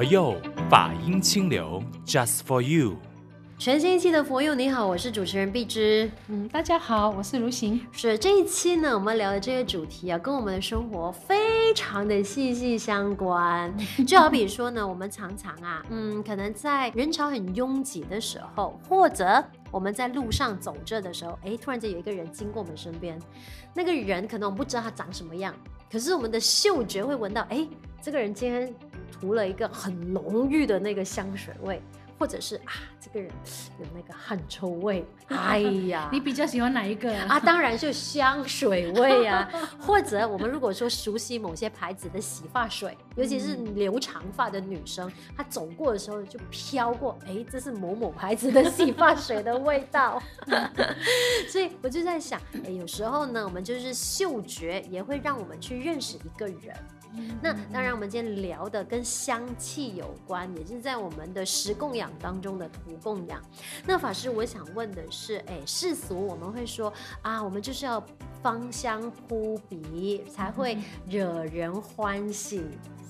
佛佑法音清流，Just for you。全新一期的佛佑，你好，我是主持人碧芝。嗯，大家好，我是如行。是这一期呢，我们聊的这个主题啊，跟我们的生活非常的息息相关。就好比说呢，我们常常啊，嗯，可能在人潮很拥挤的时候，或者我们在路上走着的时候，哎，突然间有一个人经过我们身边，那个人可能我们不知道他长什么样，可是我们的嗅觉会闻到，哎，这个人今天涂了一个很浓郁的那个香水味。或者是啊，这个人有那个汗臭味，哎呀，你比较喜欢哪一个啊？当然就香水味啊。或者我们如果说熟悉某些牌子的洗发水，尤其是留长发的女生，她走过的时候就飘过，哎，这是某某牌子的洗发水的味道。所以我就在想，哎，有时候呢，我们就是嗅觉也会让我们去认识一个人。那当然，我们今天聊的跟香气有关，也就是在我们的食供养当中的土供养。那法师，我想问的是，哎，世俗我们会说啊，我们就是要芳香扑鼻才会惹人欢喜，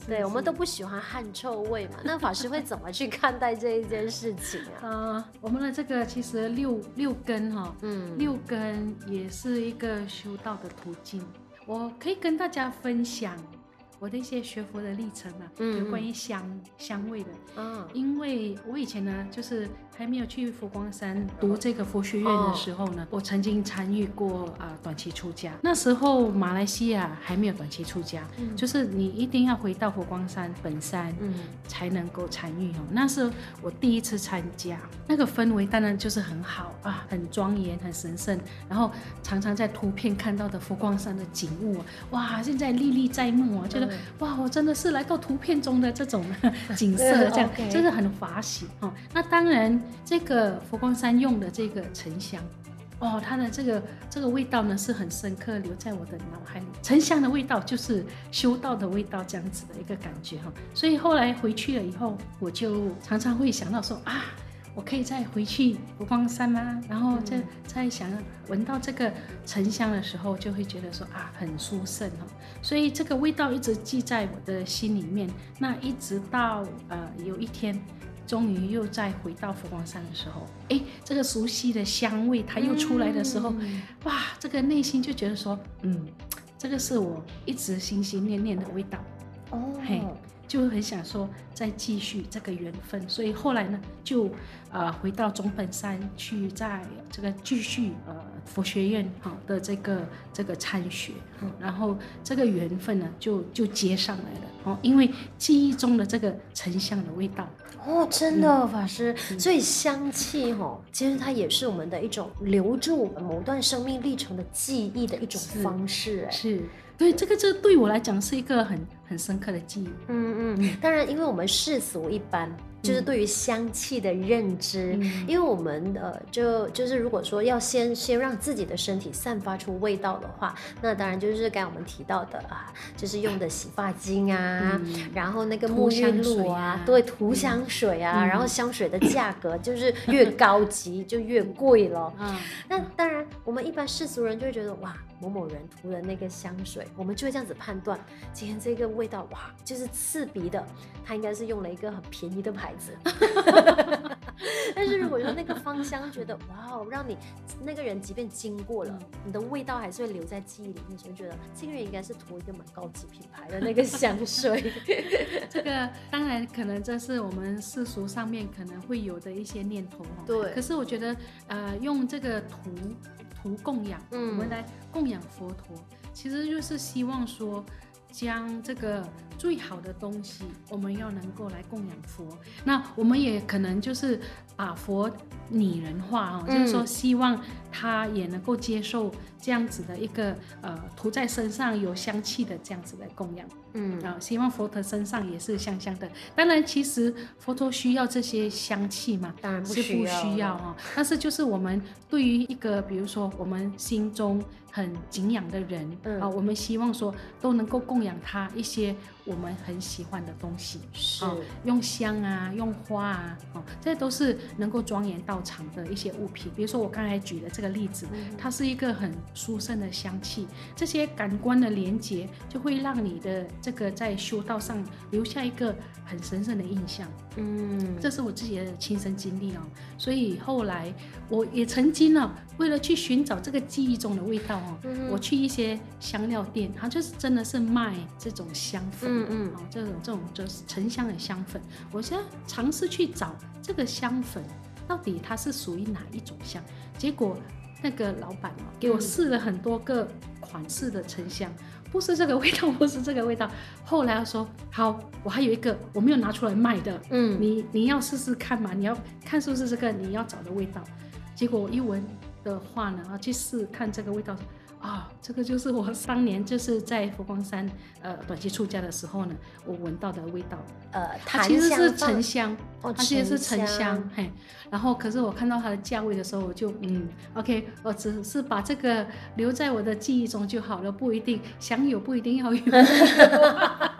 对，我们都不喜欢汗臭味嘛。那法师会怎么去看待这一件事情啊？呃，我们的这个其实六六根哈，嗯，六根也是一个修道的途径，我可以跟大家分享。我的一些学佛的历程啊，有关于香、嗯、香味的，嗯，因为我以前呢，就是。还没有去佛光山读这个佛学院的时候呢，我曾经参与过啊短期出家。那时候马来西亚还没有短期出家，就是你一定要回到佛光山本山，嗯才能够参与哦。那是我第一次参加，那个氛围当然就是很好啊，很庄严，很神圣。然后常常在图片看到的佛光山的景物，哇，现在历历在目啊，觉得哇，我真的是来到图片中的这种 景色，这样真的很法喜哦。那当然。这个佛光山用的这个沉香，哦，它的这个这个味道呢是很深刻，留在我的脑海里。沉香的味道就是修道的味道，这样子的一个感觉哈。所以后来回去了以后，我就常常会想到说啊，我可以再回去佛光山吗？然后再再想闻到这个沉香的时候，就会觉得说啊，很殊胜哈。所以这个味道一直记在我的心里面。那一直到呃有一天。终于又再回到佛光山的时候，哎，这个熟悉的香味它又出来的时候，嗯、哇，这个内心就觉得说，嗯，这个是我一直心心念念的味道，哦，嘿，就很想说再继续这个缘分，所以后来呢，就呃回到总本山去，在这个继续呃佛学院好的这个这个参学，嗯，然后这个缘分呢就就接上来了。哦，因为记忆中的这个沉香的味道。哦，真的，嗯、法师，所以香气哈、哦，其实它也是我们的一种留住某段生命历程的记忆的一种方式，哎，是，对，这个这对我来讲是一个很很深刻的记忆，嗯嗯，当然，因为我们世俗一般。就是对于香气的认知，嗯、因为我们呃，就就是如果说要先先让自己的身体散发出味道的话，那当然就是刚才我们提到的啊，就是用的洗发精啊，嗯、然后那个沐浴露啊，啊。对，涂香水啊，嗯、然后香水的价格就是越高级就越贵了。嗯，那当然我们一般世俗人就会觉得哇，某某人涂了那个香水，我们就会这样子判断，今天这个味道哇，就是刺鼻的，他应该是用了一个很便宜的牌子。但是如果说那个芳香觉得哇哦，让你那个人即便经过了，你的味道还是会留在记忆里面，就觉得这个人应该是涂一个蛮高级品牌的那个香水。这个当然可能这是我们世俗上面可能会有的一些念头哦。对。可是我觉得呃，用这个涂图供养，我们来供养佛陀，其实就是希望说。将这个最好的东西，我们要能够来供养佛。那我们也可能就是把佛拟人化哦，就是说希望他也能够接受这样子的一个呃涂在身上有香气的这样子的供养。嗯啊，希望佛陀身上也是香香的。当然，其实佛陀需要这些香气嘛？当然不是不需要啊。但是就是我们对于一个，比如说我们心中很敬仰的人，嗯、啊，我们希望说都能够供养他一些我们很喜欢的东西，是、啊、用香啊，用花啊，哦、啊，这都是能够庄严道场的一些物品。比如说我刚才举的这个例子，嗯、它是一个很殊胜的香气，这些感官的连接就会让你的。这个在修道上留下一个很神圣的印象。嗯，这是我自己的亲身经历哦。所以后来我也曾经呢，为了去寻找这个记忆中的味道哦，嗯、我去一些香料店，它就是真的是卖这种香粉，嗯嗯，哦，这种这种就是沉香的香粉。我现在尝试去找这个香粉到底它是属于哪一种香，结果那个老板哦给我试了很多个款式的沉香。不是这个味道，不是这个味道。后来他说好，我还有一个我没有拿出来卖的，嗯，你你要试试看嘛，你要看是不是这个你要找的味道。结果我一闻的话呢，啊，去试看这个味道。啊，这个就是我当年就是在佛光山呃短期出家的时候呢，我闻到的味道。呃，它其实是沉香，哦，它其实是沉香，嘿。然后可是我看到它的价位的时候，我就嗯，OK，我只是把这个留在我的记忆中就好了，不一定想有，不一定要有。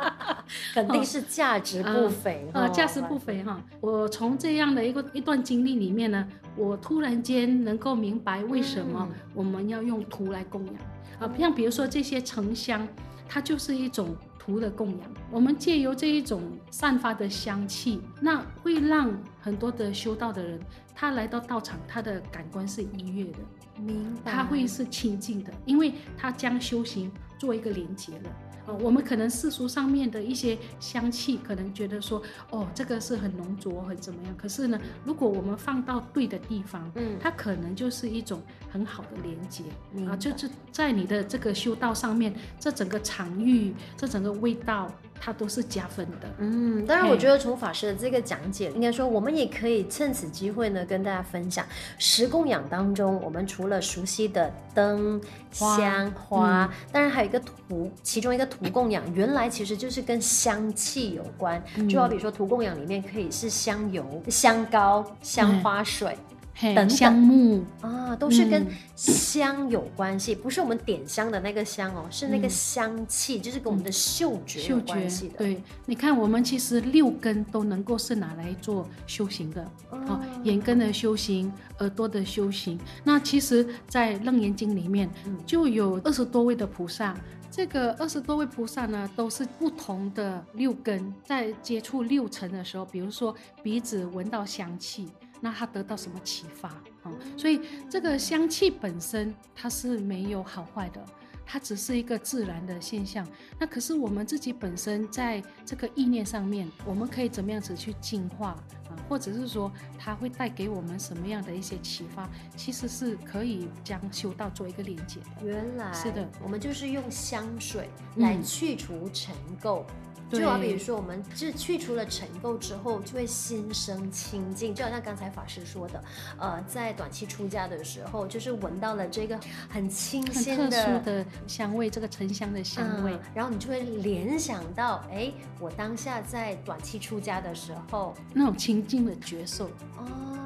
肯定是价值不菲啊，价值不菲哈。我从这样的一个一段经历里面呢，我突然间能够明白为什么我们要用土来供养啊。像比如说这些沉香，它就是一种土的供养。我们借由这一种散发的香气，那会让很多的修道的人，他来到道场，他的感官是愉悦的，明白？他会是清净的，因为他将修行做一个连接了。我们可能世俗上面的一些香气，可能觉得说，哦，这个是很浓浊，很怎么样？可是呢，如果我们放到对的地方，嗯，它可能就是一种很好的连接啊，就是在你的这个修道上面，这整个场域，这整个味道。它都是加分的，嗯，当然，我觉得从法师的这个讲解，应该说我们也可以趁此机会呢，跟大家分享十供养当中，我们除了熟悉的灯、香、花，嗯、当然还有一个土，其中一个土供养，原来其实就是跟香气有关，嗯、就好比说土供养里面可以是香油、香膏、香花水。嗯等等香木啊，都是跟香有关系，嗯、不是我们点香的那个香哦，是那个香气，嗯、就是跟我们的嗅觉有关系的。对，你看，我们其实六根都能够是拿来做修行的，哦，眼根的修行，耳朵的修行。那其实，在《楞严经》里面就有二十多位的菩萨，这个二十多位菩萨呢，都是不同的六根，在接触六尘的时候，比如说鼻子闻到香气。那他得到什么启发啊？所以这个香气本身它是没有好坏的，它只是一个自然的现象。那可是我们自己本身在这个意念上面，我们可以怎么样子去净化啊？或者是说它会带给我们什么样的一些启发？其实是可以将修道做一个连接的。原来是的，我们就是用香水来去除尘垢。嗯就好比如说，我们就去除了尘垢之后，就会心生清净。就好像刚才法师说的，呃，在短期出家的时候，就是闻到了这个很清新的、的香味，这个沉香的香味，嗯，然后你就会联想到，哎，我当下在短期出家的时候，那种清净的觉受。哦。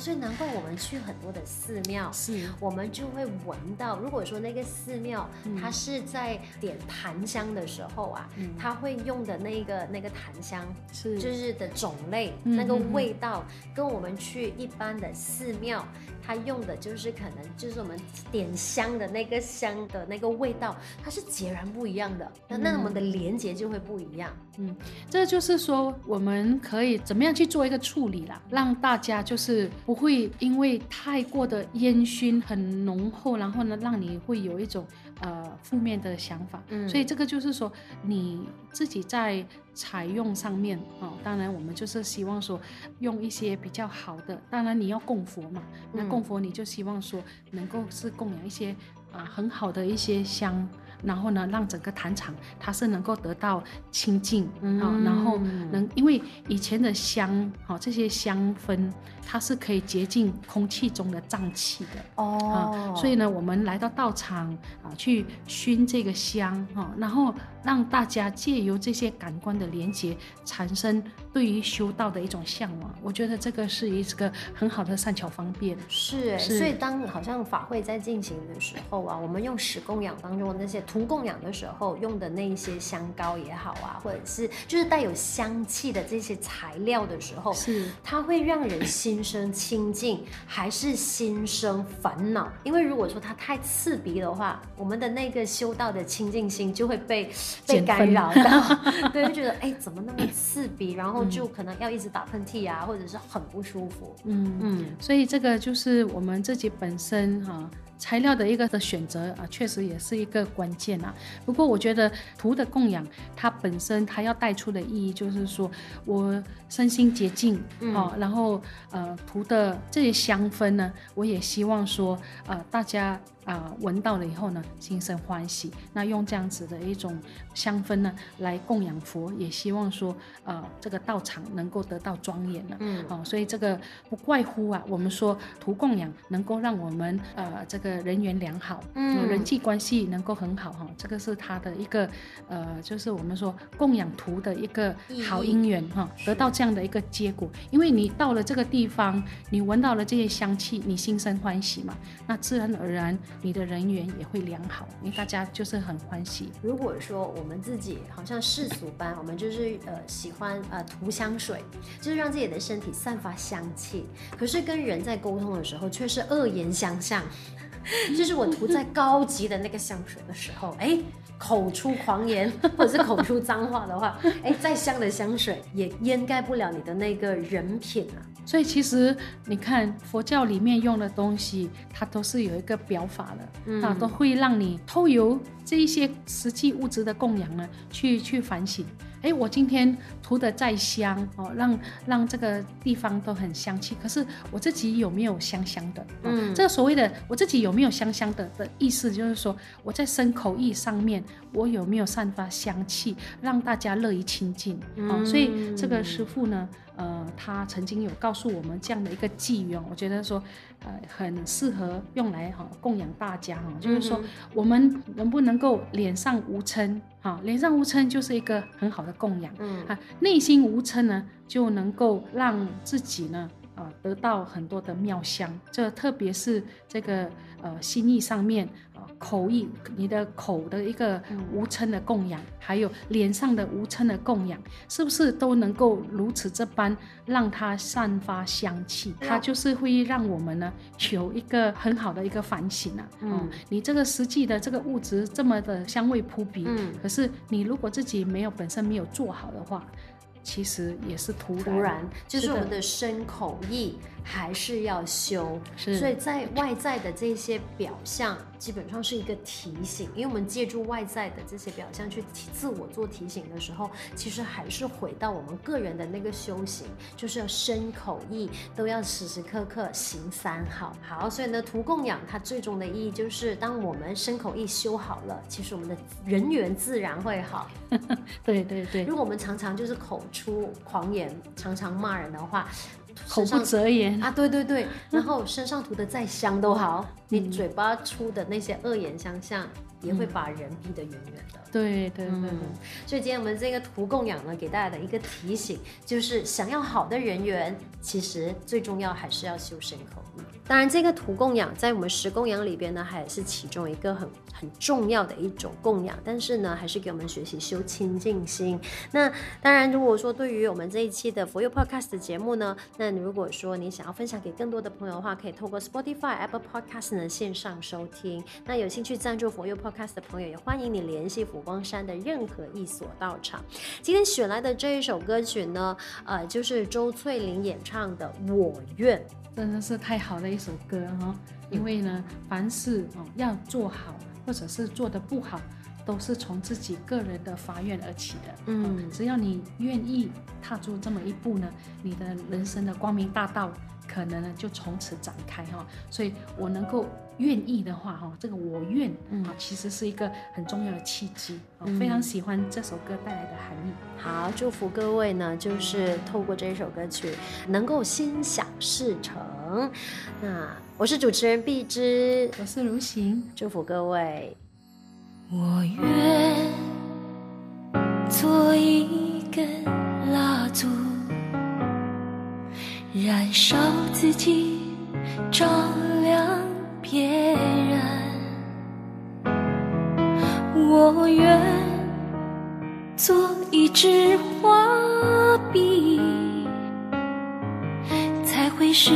所以难怪我们去很多的寺庙，是，我们就会闻到。如果说那个寺庙，它是在点檀香的时候啊，嗯、它会用的那个那个檀香，是，就是的种类，嗯、那个味道，跟我们去一般的寺庙。它用的就是可能就是我们点香的那个香的那个味道，它是截然不一样的。那、嗯、那我们的连接就会不一样。嗯，这就是说我们可以怎么样去做一个处理啦，让大家就是不会因为太过的烟熏很浓厚，然后呢让你会有一种呃负面的想法。嗯，所以这个就是说你自己在。采用上面啊，当然我们就是希望说用一些比较好的，当然你要供佛嘛，那供佛你就希望说能够是供养一些啊很好的一些香。然后呢，让整个坛场它是能够得到清净啊，嗯、然后能因为以前的香哈这些香氛，它是可以洁净空气中的瘴气的哦，所以呢，我们来到道场啊，去熏这个香哈，然后让大家借由这些感官的连接，产生对于修道的一种向往。我觉得这个是一个很好的善巧方便。是，是所以当好像法会在进行的时候啊，我们用十供养当中的那些。土供养的时候用的那些香膏也好啊，或者是就是带有香气的这些材料的时候，是它会让人心生清净，还是心生烦恼？因为如果说它太刺鼻的话，我们的那个修道的清净心就会被被干扰到，对，就觉得哎，怎么那么刺鼻？然后就可能要一直打喷嚏啊，或者是很不舒服。嗯嗯，所以这个就是我们自己本身哈。材料的一个的选择啊，确实也是一个关键啊。不过我觉得图的供养，它本身它要带出的意义就是说，我身心洁净，嗯、哦，然后呃图的这些香氛呢，我也希望说，呃大家。啊、呃，闻到了以后呢，心生欢喜。那用这样子的一种香氛呢，来供养佛，也希望说，呃，这个道场能够得到庄严了。嗯，好、哦，所以这个不怪乎啊，我们说图供养能够让我们呃这个人缘良好，嗯，人际关系能够很好哈、哦。这个是他的一个呃，就是我们说供养图的一个好姻缘哈、哦，得到这样的一个结果。因为你到了这个地方，你闻到了这些香气，你心生欢喜嘛，那自然而然。你的人缘也会良好，因为大家就是很欢喜。如果说我们自己好像世俗般，我们就是呃喜欢呃涂香水，就是让自己的身体散发香气，可是跟人在沟通的时候却是恶言相向。就是我涂在高级的那个香水的时候，哎，口出狂言 或者是口出脏话的话，哎，再香的香水也掩盖不了你的那个人品啊。所以其实你看佛教里面用的东西，它都是有一个表法的，嗯、啊，都会让你透由这一些实际物质的供养呢，去去反省。哎，我今天涂的再香哦，让让这个地方都很香气。可是我自己有没有香香的？嗯，这个所谓的我自己有没有香香的的意思，就是说我在身口意上面，我有没有散发香气，让大家乐于亲近？嗯，所以这个师傅呢。呃，他曾经有告诉我们这样的一个寄语，我觉得说，呃，很适合用来哈、哦、供养大家哈、哦，就是说我们能不能够脸上无嗔哈，脸上无嗔就是一个很好的供养，嗯啊，内心无嗔呢，就能够让自己呢。啊，得到很多的妙香，这特别是这个呃心意上面啊，口意，你的口的一个无嗔的供养，还有脸上的无嗔的供养，是不是都能够如此这般让它散发香气？它就是会让我们呢有一个很好的一个反省啊。嗯，你这个实际的这个物质这么的香味扑鼻，嗯，可是你如果自己没有本身没有做好的话。其实也是突然，突然就是我们的身口意还是要修，所以在外在的这些表象，基本上是一个提醒，因为我们借助外在的这些表象去自我做提醒的时候，其实还是回到我们个人的那个修行，就是要身口意都要时时刻刻行三好。好，所以呢，图供养它最终的意义就是，当我们身口意修好了，其实我们的人缘自然会好。对对对，如果我们常常就是口出狂言，常常骂人的话，口不择言啊，对对对，然后身上涂的再香都好，嗯、你嘴巴出的那些恶言相向，也会把人逼得远远的。嗯、对对对，嗯、所以今天我们这个图供养呢，给大家的一个提醒，就是想要好的人缘，其实最重要还是要修身口意。当然，这个图供养在我们十供养里边呢，还是其中一个很很重要的一种供养。但是呢，还是给我们学习修清净心。那当然，如果说对于我们这一期的佛佑 Podcast 的节目呢，那如果说你想要分享给更多的朋友的话，可以透过 Spotify、Apple Podcast 呢线上收听。那有兴趣赞助佛佑 Podcast 的朋友，也欢迎你联系佛光山的任何一所道场。今天选来的这一首歌曲呢，呃，就是周翠玲演唱的《我愿》。真的是太好的一首歌哈，因为呢，凡事哦要做好，或者是做得不好，都是从自己个人的发愿而起的。嗯，只要你愿意踏出这么一步呢，你的人生的光明大道可能呢就从此展开哈。所以我能够愿意的话哈，这个我愿啊，其实是一个很重要的契机。我，非常喜欢这首歌带来的含义。好，祝福各位呢，就是透过这首歌曲能够心想事成。那我是主持人碧芝，我是如行，祝福各位。我愿做一根蜡烛，燃烧自己，照亮别人。我愿做一支花笔，才会是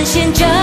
展现着。